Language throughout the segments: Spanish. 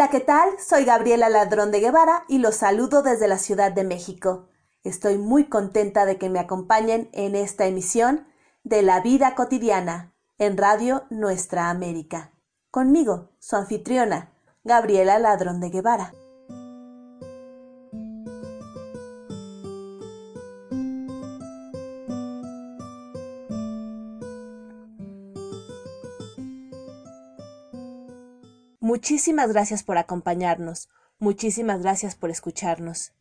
Hola, ¿qué tal? Soy Gabriela Ladrón de Guevara y los saludo desde la Ciudad de México. Estoy muy contenta de que me acompañen en esta emisión de La Vida Cotidiana en Radio Nuestra América. Conmigo, su anfitriona, Gabriela Ladrón de Guevara. Muchísimas gracias por acompañarnos, muchísimas gracias por escucharnos.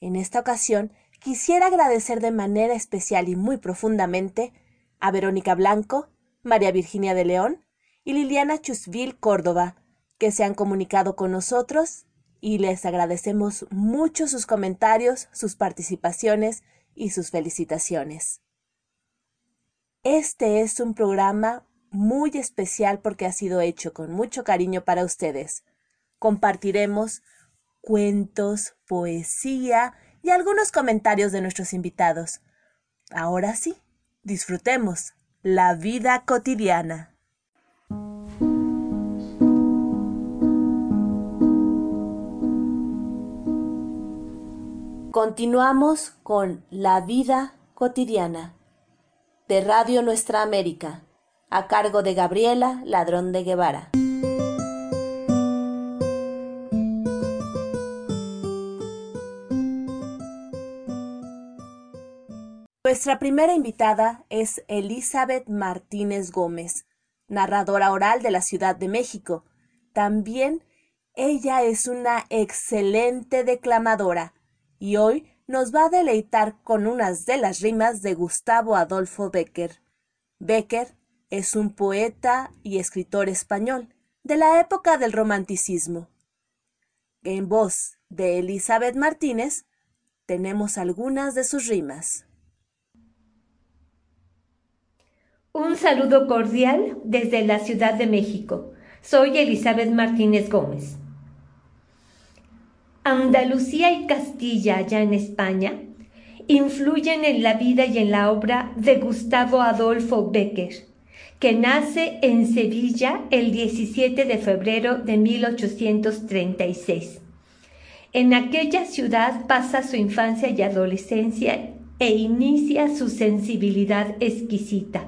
En esta ocasión quisiera agradecer de manera especial y muy profundamente a Verónica Blanco, María Virginia de León y Liliana Chusville Córdoba, que se han comunicado con nosotros y les agradecemos mucho sus comentarios, sus participaciones y sus felicitaciones. Este es un programa muy especial porque ha sido hecho con mucho cariño para ustedes. Compartiremos cuentos, poesía y algunos comentarios de nuestros invitados. Ahora sí, disfrutemos la vida cotidiana. Continuamos con La vida cotidiana de Radio Nuestra América a cargo de Gabriela Ladrón de Guevara. Nuestra primera invitada es Elizabeth Martínez Gómez, narradora oral de la Ciudad de México. También ella es una excelente declamadora y hoy nos va a deleitar con unas de las rimas de Gustavo Adolfo Becker. Becker es un poeta y escritor español de la época del romanticismo. En voz de Elizabeth Martínez tenemos algunas de sus rimas. Un saludo cordial desde la Ciudad de México. Soy Elizabeth Martínez Gómez. Andalucía y Castilla, allá en España, influyen en la vida y en la obra de Gustavo Adolfo Becker que nace en Sevilla el 17 de febrero de 1836. En aquella ciudad pasa su infancia y adolescencia e inicia su sensibilidad exquisita.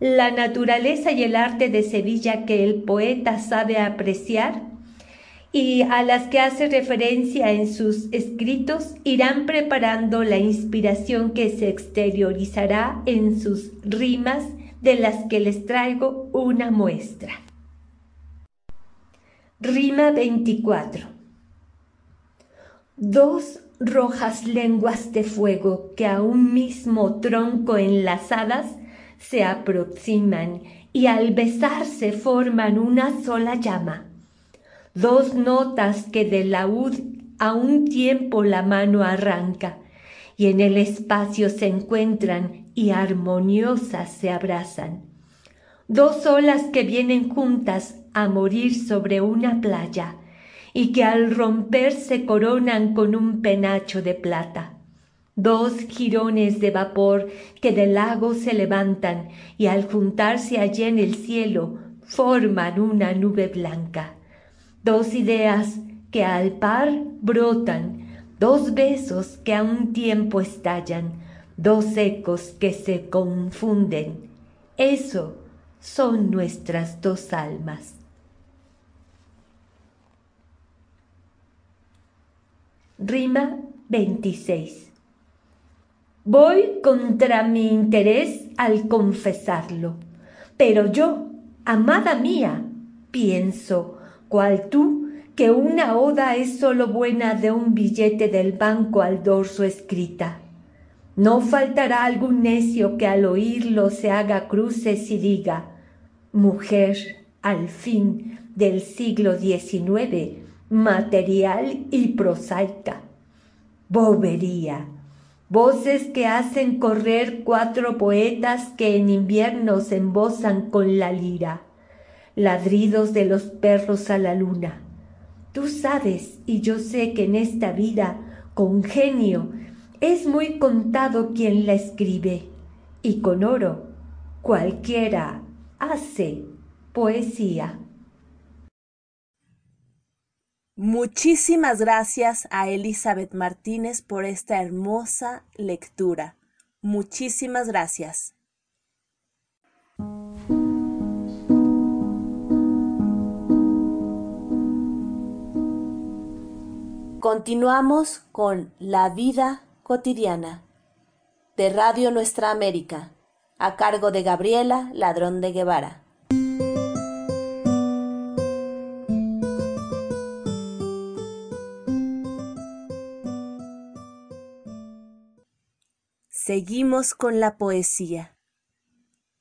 La naturaleza y el arte de Sevilla que el poeta sabe apreciar y a las que hace referencia en sus escritos irán preparando la inspiración que se exteriorizará en sus rimas de las que les traigo una muestra. Rima 24. Dos rojas lenguas de fuego que a un mismo tronco enlazadas se aproximan y al besarse forman una sola llama. Dos notas que de laúd a un tiempo la mano arranca y en el espacio se encuentran y armoniosas se abrazan. Dos olas que vienen juntas a morir sobre una playa y que al romper se coronan con un penacho de plata. Dos jirones de vapor que del lago se levantan y al juntarse allí en el cielo forman una nube blanca. Dos ideas que al par brotan, dos besos que a un tiempo estallan, dos ecos que se confunden. Eso son nuestras dos almas. Rima 26. Voy contra mi interés al confesarlo, pero yo, amada mía, pienso, cual tú, que una oda es sólo buena de un billete del banco al dorso escrita no faltará algún necio que al oírlo se haga cruces y diga, mujer al fin del siglo XIX, material y prosaica. Bobería. Voces que hacen correr cuatro poetas que en invierno se embozan con la lira. Ladridos de los perros a la luna. Tú sabes y yo sé que en esta vida, con genio, es muy contado quien la escribe, y con oro cualquiera hace poesía. Muchísimas gracias a Elizabeth Martínez por esta hermosa lectura. Muchísimas gracias. Continuamos con La vida cotidiana de Radio Nuestra América, a cargo de Gabriela Ladrón de Guevara. Seguimos con la poesía.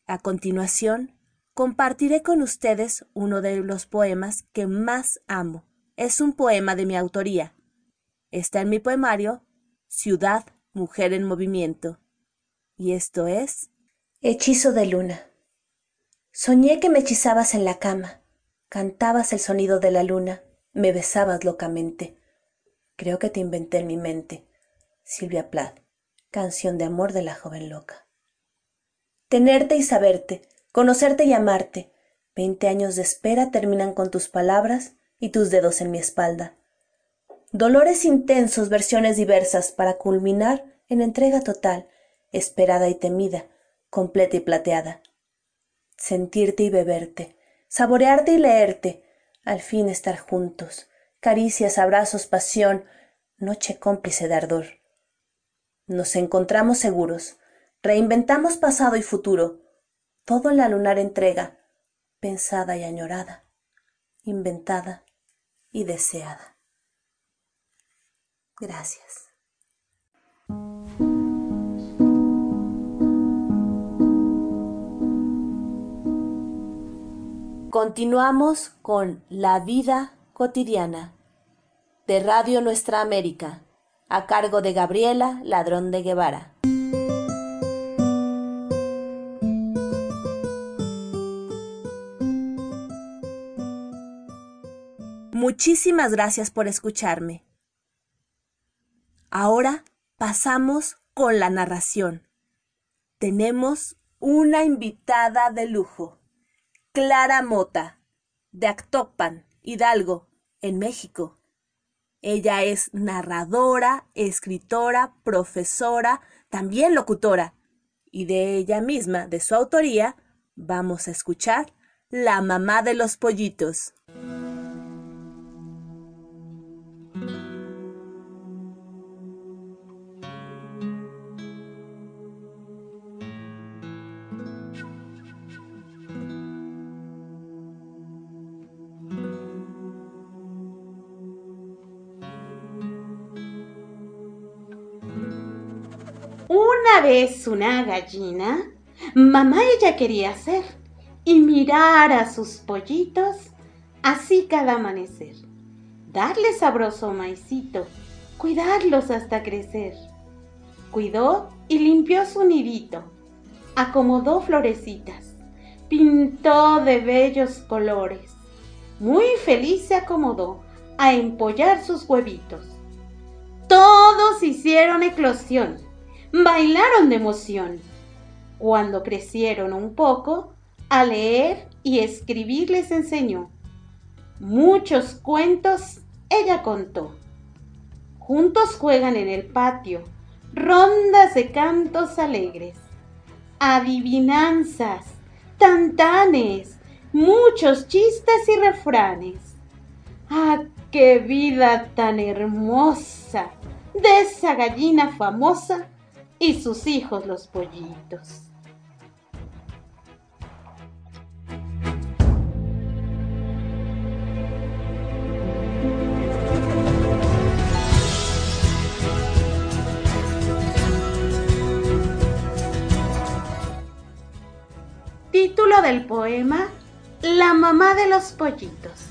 A continuación, compartiré con ustedes uno de los poemas que más amo. Es un poema de mi autoría Está en mi poemario Ciudad, Mujer en Movimiento. Y esto es Hechizo de Luna. Soñé que me hechizabas en la cama, cantabas el sonido de la luna, me besabas locamente. Creo que te inventé en mi mente. Silvia Plath, canción de amor de la joven loca. Tenerte y saberte, conocerte y amarte. Veinte años de espera terminan con tus palabras y tus dedos en mi espalda. Dolores intensos, versiones diversas, para culminar en entrega total, esperada y temida, completa y plateada. Sentirte y beberte, saborearte y leerte, al fin estar juntos, caricias, abrazos, pasión, noche cómplice de ardor. Nos encontramos seguros, reinventamos pasado y futuro, todo en la lunar entrega, pensada y añorada, inventada y deseada. Gracias. Continuamos con La vida cotidiana de Radio Nuestra América, a cargo de Gabriela Ladrón de Guevara. Muchísimas gracias por escucharme. Ahora pasamos con la narración. Tenemos una invitada de lujo, Clara Mota, de Actopan, Hidalgo, en México. Ella es narradora, escritora, profesora, también locutora. Y de ella misma, de su autoría, vamos a escuchar La mamá de los pollitos. Vez una gallina, mamá ella quería ser y mirar a sus pollitos así cada amanecer. Darle sabroso maicito, cuidarlos hasta crecer. Cuidó y limpió su nidito, acomodó florecitas, pintó de bellos colores. Muy feliz se acomodó a empollar sus huevitos. Todos hicieron eclosión bailaron de emoción. Cuando crecieron un poco, a leer y escribir les enseñó. Muchos cuentos ella contó. Juntos juegan en el patio, rondas de cantos alegres, adivinanzas, tantanes, muchos chistes y refranes. ¡Ah, qué vida tan hermosa de esa gallina famosa y sus hijos los pollitos. Título del poema La mamá de los pollitos.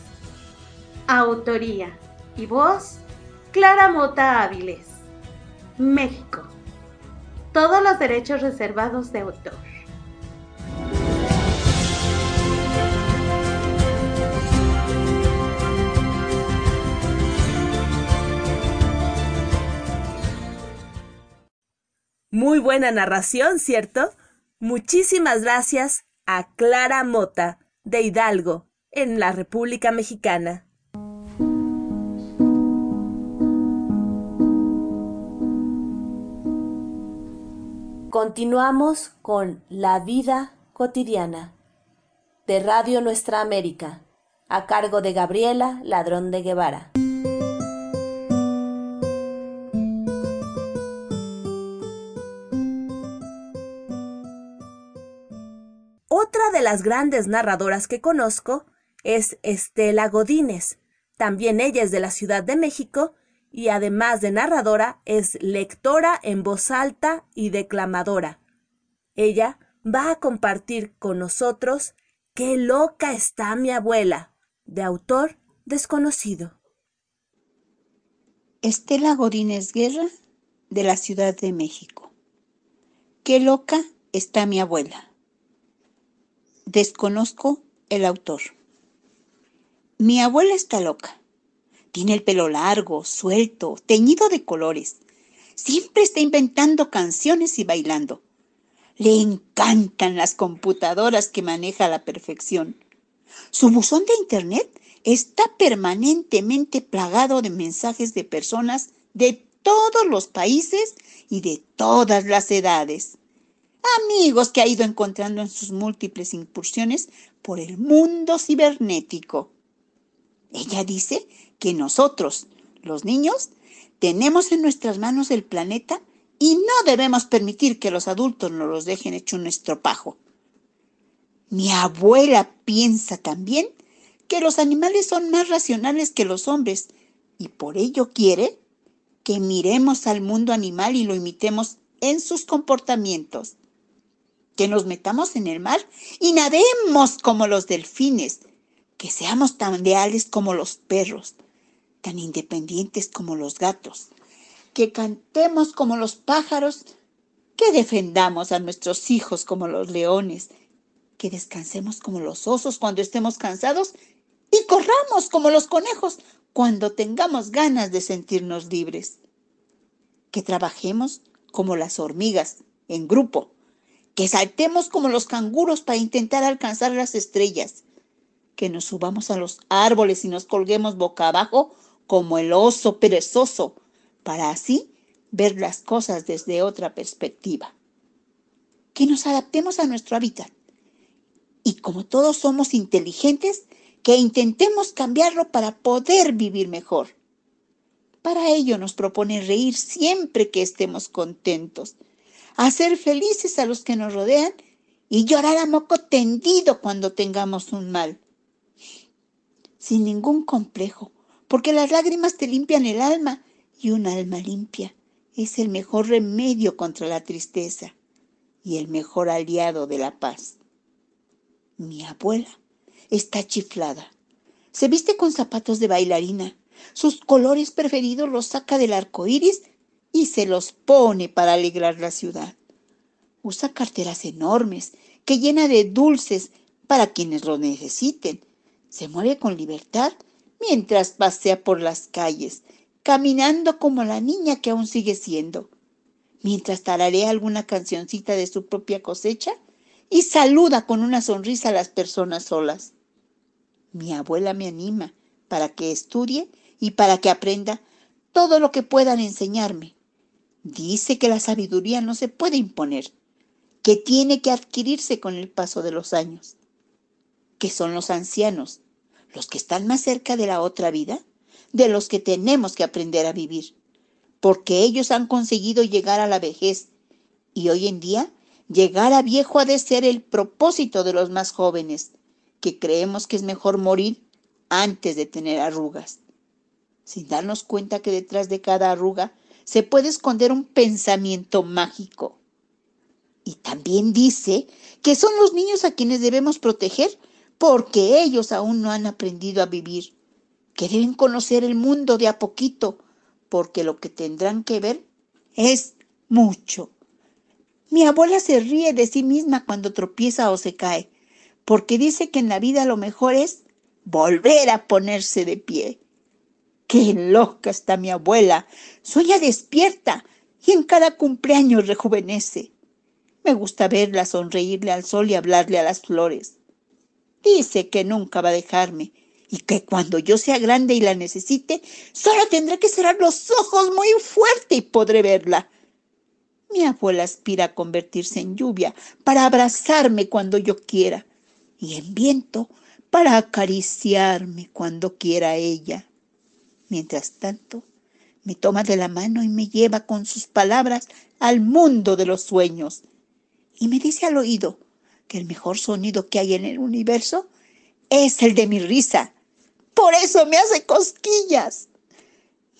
Autoría y voz Clara Mota Áviles. México todos los derechos reservados de autor. Muy buena narración, ¿cierto? Muchísimas gracias a Clara Mota, de Hidalgo, en la República Mexicana. Continuamos con La vida cotidiana de Radio Nuestra América, a cargo de Gabriela Ladrón de Guevara. Otra de las grandes narradoras que conozco es Estela Godínez. También ella es de la Ciudad de México y además de narradora es lectora en voz alta y declamadora. Ella va a compartir con nosotros Qué loca está mi abuela, de autor desconocido. Estela Godínez Guerra, de la Ciudad de México. Qué loca está mi abuela. Desconozco el autor. Mi abuela está loca. Tiene el pelo largo, suelto, teñido de colores. Siempre está inventando canciones y bailando. Le encantan las computadoras que maneja a la perfección. Su buzón de Internet está permanentemente plagado de mensajes de personas de todos los países y de todas las edades. Amigos que ha ido encontrando en sus múltiples incursiones por el mundo cibernético. Ella dice que nosotros, los niños, tenemos en nuestras manos el planeta y no debemos permitir que los adultos nos los dejen hecho un estropajo. Mi abuela piensa también que los animales son más racionales que los hombres y por ello quiere que miremos al mundo animal y lo imitemos en sus comportamientos. Que nos metamos en el mar y nademos como los delfines que seamos tan leales como los perros, tan independientes como los gatos, que cantemos como los pájaros, que defendamos a nuestros hijos como los leones, que descansemos como los osos cuando estemos cansados y corramos como los conejos cuando tengamos ganas de sentirnos libres. Que trabajemos como las hormigas, en grupo, que saltemos como los canguros para intentar alcanzar las estrellas, que nos subamos a los árboles y nos colguemos boca abajo como el oso perezoso, para así ver las cosas desde otra perspectiva. Que nos adaptemos a nuestro hábitat y como todos somos inteligentes, que intentemos cambiarlo para poder vivir mejor. Para ello nos propone reír siempre que estemos contentos, hacer felices a los que nos rodean y llorar a moco tendido cuando tengamos un mal sin ningún complejo, porque las lágrimas te limpian el alma y un alma limpia es el mejor remedio contra la tristeza y el mejor aliado de la paz. Mi abuela está chiflada. Se viste con zapatos de bailarina. Sus colores preferidos los saca del arco iris y se los pone para alegrar la ciudad. Usa carteras enormes que llena de dulces para quienes lo necesiten se mueve con libertad mientras pasea por las calles, caminando como la niña que aún sigue siendo, mientras tararea alguna cancioncita de su propia cosecha y saluda con una sonrisa a las personas solas. Mi abuela me anima para que estudie y para que aprenda todo lo que puedan enseñarme. Dice que la sabiduría no se puede imponer, que tiene que adquirirse con el paso de los años, que son los ancianos los que están más cerca de la otra vida, de los que tenemos que aprender a vivir, porque ellos han conseguido llegar a la vejez y hoy en día llegar a viejo ha de ser el propósito de los más jóvenes, que creemos que es mejor morir antes de tener arrugas, sin darnos cuenta que detrás de cada arruga se puede esconder un pensamiento mágico. Y también dice que son los niños a quienes debemos proteger porque ellos aún no han aprendido a vivir, que deben conocer el mundo de a poquito, porque lo que tendrán que ver es mucho. Mi abuela se ríe de sí misma cuando tropieza o se cae, porque dice que en la vida lo mejor es volver a ponerse de pie. Qué loca está mi abuela. Sueña despierta y en cada cumpleaños rejuvenece. Me gusta verla sonreírle al sol y hablarle a las flores. Dice que nunca va a dejarme y que cuando yo sea grande y la necesite, solo tendré que cerrar los ojos muy fuerte y podré verla. Mi abuela aspira a convertirse en lluvia para abrazarme cuando yo quiera y en viento para acariciarme cuando quiera ella. Mientras tanto, me toma de la mano y me lleva con sus palabras al mundo de los sueños. Y me dice al oído que el mejor sonido que hay en el universo es el de mi risa. Por eso me hace cosquillas.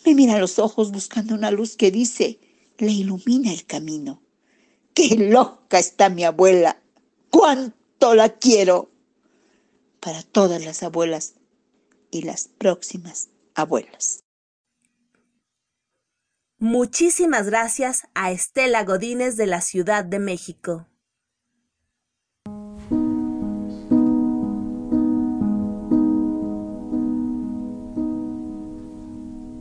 Me mira a los ojos buscando una luz que dice, le ilumina el camino. ¡Qué loca está mi abuela! ¡Cuánto la quiero! Para todas las abuelas y las próximas abuelas. Muchísimas gracias a Estela Godínez de la Ciudad de México.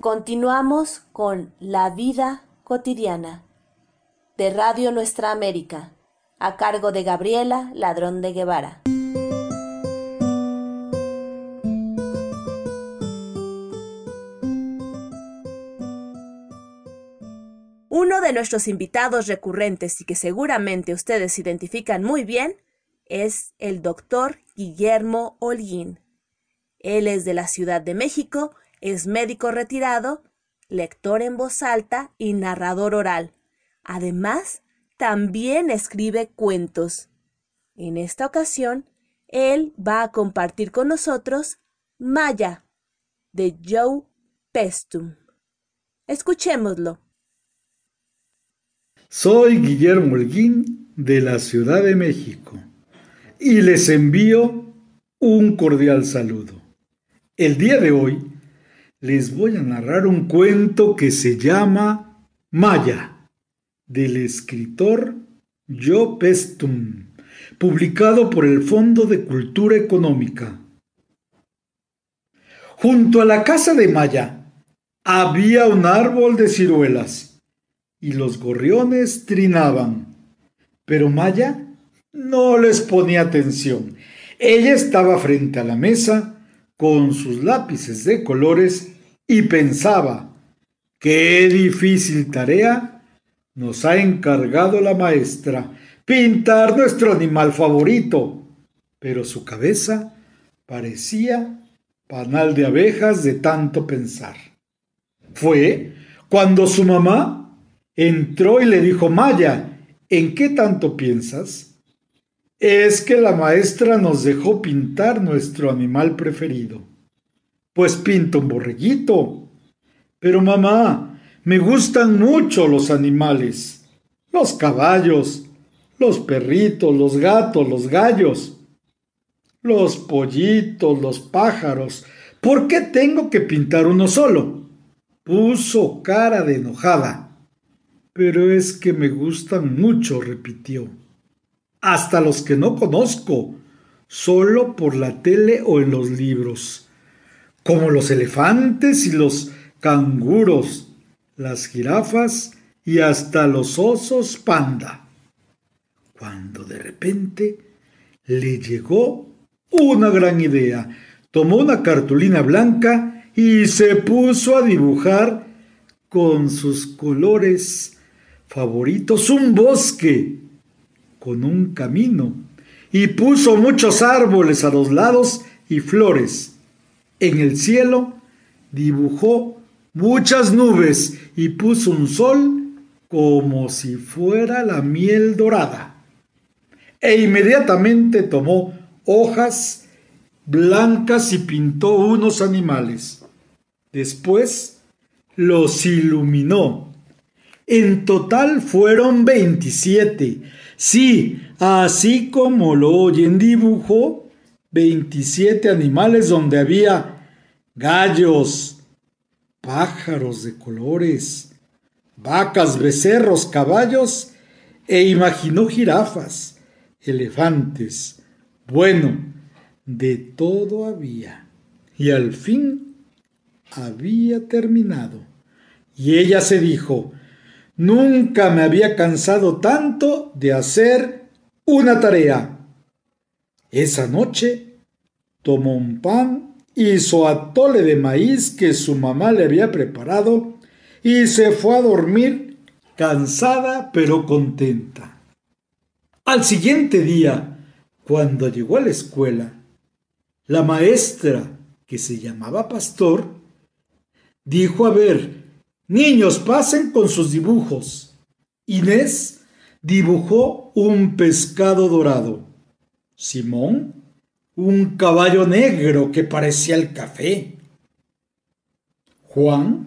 Continuamos con La vida cotidiana de Radio Nuestra América, a cargo de Gabriela Ladrón de Guevara. Uno de nuestros invitados recurrentes y que seguramente ustedes identifican muy bien es el doctor Guillermo Holguín. Él es de la Ciudad de México, es médico retirado, lector en voz alta y narrador oral. Además, también escribe cuentos. En esta ocasión, él va a compartir con nosotros Maya, de Joe Pestum. Escuchémoslo. Soy Guillermo Holguín de la Ciudad de México y les envío un cordial saludo. El día de hoy les voy a narrar un cuento que se llama Maya, del escritor Joe Pestum, publicado por el Fondo de Cultura Económica. Junto a la casa de Maya había un árbol de ciruelas y los gorriones trinaban, pero Maya no les ponía atención. Ella estaba frente a la mesa con sus lápices de colores y pensaba, qué difícil tarea nos ha encargado la maestra, pintar nuestro animal favorito. Pero su cabeza parecía panal de abejas de tanto pensar. Fue cuando su mamá entró y le dijo, Maya, ¿en qué tanto piensas? Es que la maestra nos dejó pintar nuestro animal preferido. Pues pinto un borreguito. Pero mamá, me gustan mucho los animales. Los caballos, los perritos, los gatos, los gallos, los pollitos, los pájaros. ¿Por qué tengo que pintar uno solo? Puso cara de enojada. Pero es que me gustan mucho, repitió. Hasta los que no conozco, solo por la tele o en los libros como los elefantes y los canguros, las jirafas y hasta los osos panda. Cuando de repente le llegó una gran idea. Tomó una cartulina blanca y se puso a dibujar con sus colores favoritos un bosque con un camino y puso muchos árboles a los lados y flores en el cielo dibujó muchas nubes y puso un sol como si fuera la miel dorada. E inmediatamente tomó hojas blancas y pintó unos animales. Después los iluminó. En total fueron veintisiete. Sí, así como lo oyen, dibujó 27 animales donde había gallos, pájaros de colores, vacas, becerros, caballos e imaginó jirafas, elefantes. Bueno, de todo había. Y al fin había terminado. Y ella se dijo, nunca me había cansado tanto de hacer una tarea. Esa noche tomó un pan, hizo atole de maíz que su mamá le había preparado y se fue a dormir cansada pero contenta. Al siguiente día, cuando llegó a la escuela, la maestra, que se llamaba Pastor, dijo a ver, niños, pasen con sus dibujos. Inés dibujó un pescado dorado. Simón, un caballo negro que parecía el café. Juan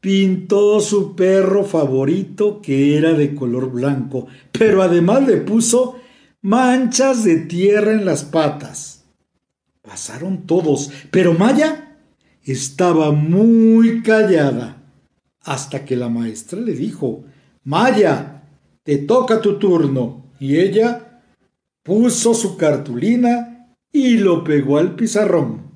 pintó su perro favorito que era de color blanco, pero además le puso manchas de tierra en las patas. Pasaron todos, pero Maya estaba muy callada hasta que la maestra le dijo, Maya, te toca tu turno. Y ella puso su cartulina y lo pegó al pizarrón.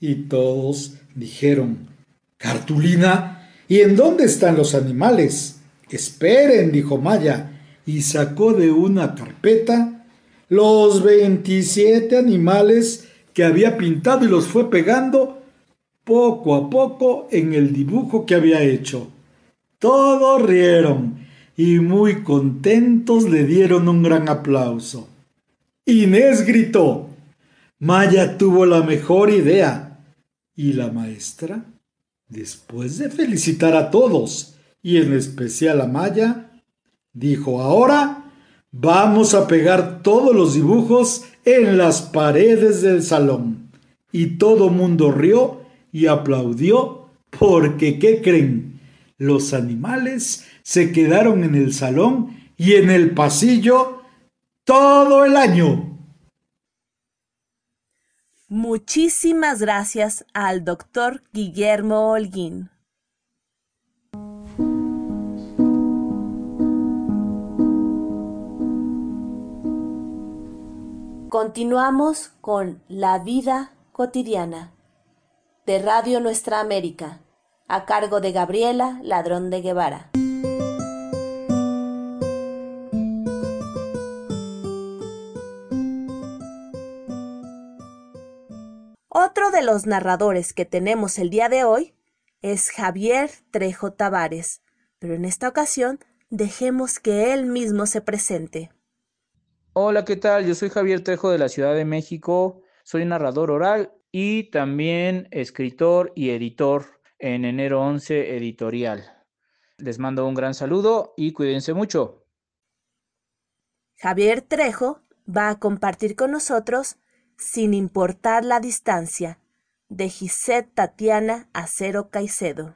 Y todos dijeron, ¿Cartulina? ¿Y en dónde están los animales? Esperen, dijo Maya, y sacó de una carpeta los veintisiete animales que había pintado y los fue pegando poco a poco en el dibujo que había hecho. Todos rieron y muy contentos le dieron un gran aplauso. Inés gritó. Maya tuvo la mejor idea. ¿Y la maestra? Después de felicitar a todos, y en especial a Maya, dijo, ahora vamos a pegar todos los dibujos en las paredes del salón. Y todo mundo rió y aplaudió porque, ¿qué creen? Los animales se quedaron en el salón y en el pasillo todo el año. Muchísimas gracias al doctor Guillermo Holguín. Continuamos con La vida cotidiana de Radio Nuestra América, a cargo de Gabriela Ladrón de Guevara. Otro de los narradores que tenemos el día de hoy es Javier Trejo Tavares, pero en esta ocasión dejemos que él mismo se presente. Hola, ¿qué tal? Yo soy Javier Trejo de la Ciudad de México, soy narrador oral y también escritor y editor en Enero 11 Editorial. Les mando un gran saludo y cuídense mucho. Javier Trejo va a compartir con nosotros sin importar la distancia, de Gisette Tatiana Acero Caicedo.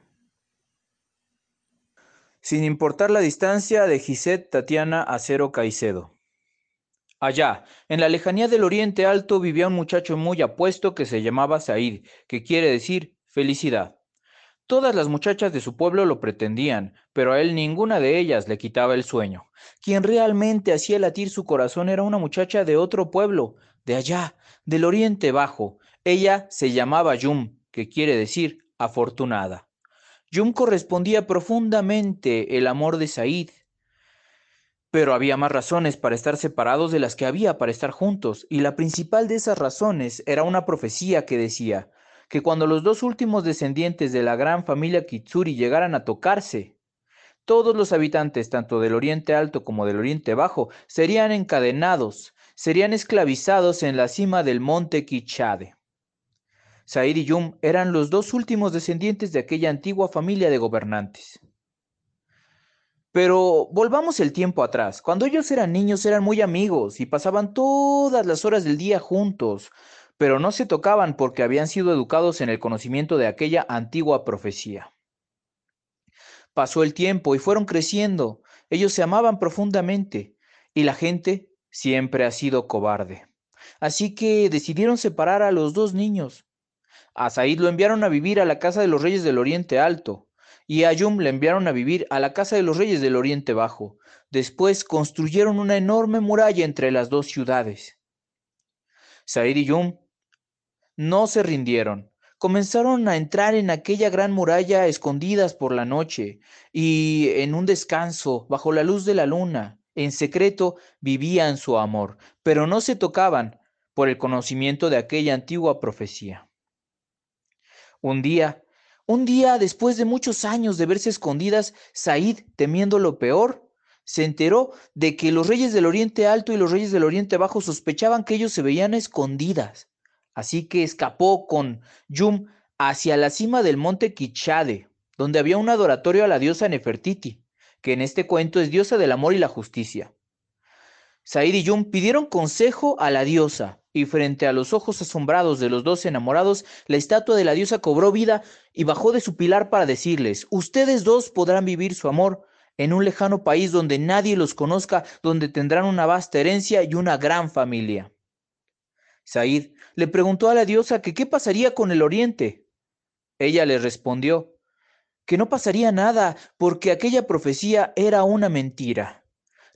Sin importar la distancia, de Gisette Tatiana Acero Caicedo. Allá, en la lejanía del Oriente Alto, vivía un muchacho muy apuesto que se llamaba Said, que quiere decir felicidad. Todas las muchachas de su pueblo lo pretendían, pero a él ninguna de ellas le quitaba el sueño. Quien realmente hacía latir su corazón era una muchacha de otro pueblo, de allá, del Oriente Bajo. Ella se llamaba Yum, que quiere decir afortunada. Yum correspondía profundamente el amor de Said. Pero había más razones para estar separados de las que había para estar juntos, y la principal de esas razones era una profecía que decía que cuando los dos últimos descendientes de la gran familia Kitsuri llegaran a tocarse, todos los habitantes, tanto del Oriente Alto como del Oriente Bajo, serían encadenados serían esclavizados en la cima del monte Kichade. Said y Yum eran los dos últimos descendientes de aquella antigua familia de gobernantes. Pero volvamos el tiempo atrás. Cuando ellos eran niños eran muy amigos y pasaban todas las horas del día juntos, pero no se tocaban porque habían sido educados en el conocimiento de aquella antigua profecía. Pasó el tiempo y fueron creciendo. Ellos se amaban profundamente y la gente siempre ha sido cobarde. Así que decidieron separar a los dos niños. A Said lo enviaron a vivir a la casa de los reyes del Oriente Alto y a Yum le enviaron a vivir a la casa de los reyes del Oriente Bajo. Después construyeron una enorme muralla entre las dos ciudades. Said y Yum no se rindieron. Comenzaron a entrar en aquella gran muralla escondidas por la noche y en un descanso bajo la luz de la luna. En secreto vivían su amor, pero no se tocaban por el conocimiento de aquella antigua profecía. Un día, Un día, después de muchos años de verse escondidas, Said, temiendo lo peor, se enteró de que los reyes del Oriente Alto y los reyes del Oriente Bajo sospechaban que ellos se veían escondidas. Así que escapó con Yum hacia la cima del monte Kichade, donde había un adoratorio a la diosa Nefertiti, que en este cuento es diosa del amor y la justicia. Said y Yum pidieron consejo a la diosa, y frente a los ojos asombrados de los dos enamorados, la estatua de la diosa cobró vida y bajó de su pilar para decirles, ustedes dos podrán vivir su amor en un lejano país donde nadie los conozca, donde tendrán una vasta herencia y una gran familia. Said le preguntó a la diosa que qué pasaría con el oriente. Ella le respondió que no pasaría nada porque aquella profecía era una mentira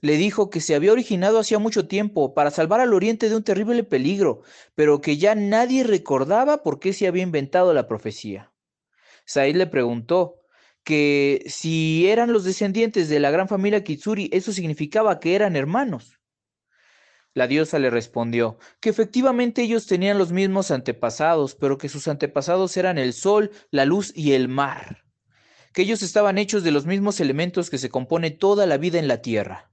le dijo que se había originado hacía mucho tiempo para salvar al Oriente de un terrible peligro, pero que ya nadie recordaba por qué se había inventado la profecía. Said le preguntó que si eran los descendientes de la gran familia Kitsuri, eso significaba que eran hermanos. La diosa le respondió que efectivamente ellos tenían los mismos antepasados, pero que sus antepasados eran el sol, la luz y el mar, que ellos estaban hechos de los mismos elementos que se compone toda la vida en la tierra.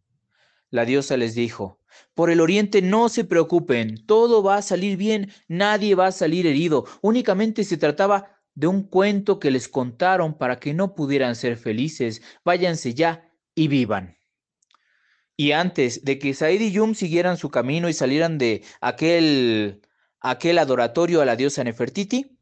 La diosa les dijo, por el oriente no se preocupen, todo va a salir bien, nadie va a salir herido, únicamente se trataba de un cuento que les contaron para que no pudieran ser felices, váyanse ya y vivan. Y antes de que Said y Yum siguieran su camino y salieran de aquel, aquel adoratorio a la diosa Nefertiti,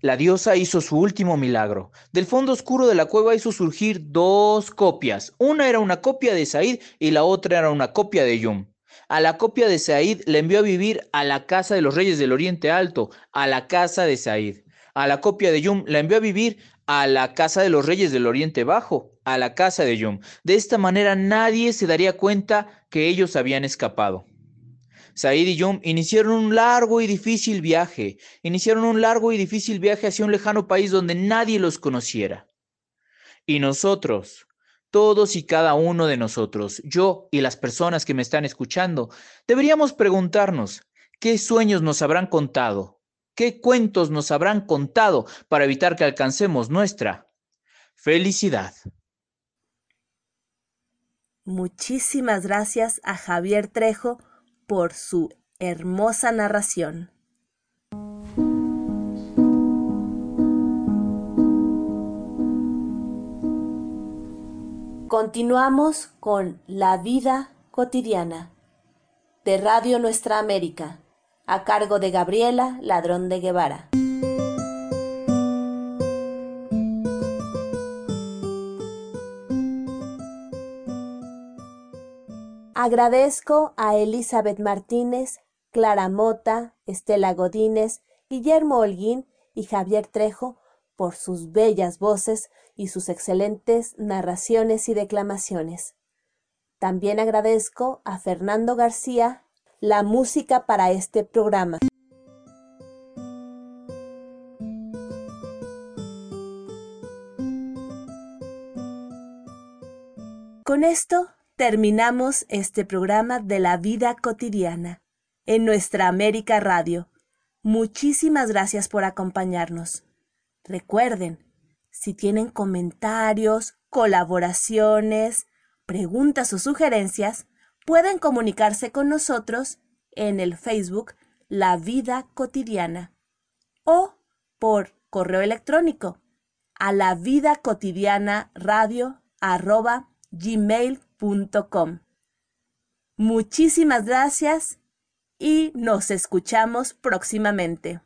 la diosa hizo su último milagro. Del fondo oscuro de la cueva hizo surgir dos copias. Una era una copia de Said y la otra era una copia de Yum. A la copia de Said le envió a vivir a la casa de los reyes del Oriente Alto, a la casa de Said. A la copia de Yum la envió a vivir a la casa de los reyes del Oriente Bajo, a la casa de Yum. De esta manera nadie se daría cuenta que ellos habían escapado. Said y Yum iniciaron un largo y difícil viaje, iniciaron un largo y difícil viaje hacia un lejano país donde nadie los conociera. Y nosotros, todos y cada uno de nosotros, yo y las personas que me están escuchando, deberíamos preguntarnos, ¿qué sueños nos habrán contado? ¿Qué cuentos nos habrán contado para evitar que alcancemos nuestra felicidad? Muchísimas gracias a Javier Trejo por su hermosa narración. Continuamos con La vida cotidiana de Radio Nuestra América, a cargo de Gabriela Ladrón de Guevara. Agradezco a Elizabeth Martínez, Clara Mota, Estela Godínez, Guillermo Holguín y Javier Trejo por sus bellas voces y sus excelentes narraciones y declamaciones. También agradezco a Fernando García la música para este programa. Con esto terminamos este programa de la vida cotidiana en nuestra América Radio. Muchísimas gracias por acompañarnos. Recuerden, si tienen comentarios, colaboraciones, preguntas o sugerencias, pueden comunicarse con nosotros en el Facebook La Vida Cotidiana o por correo electrónico a la vida cotidiana radio Muchísimas gracias y nos escuchamos próximamente.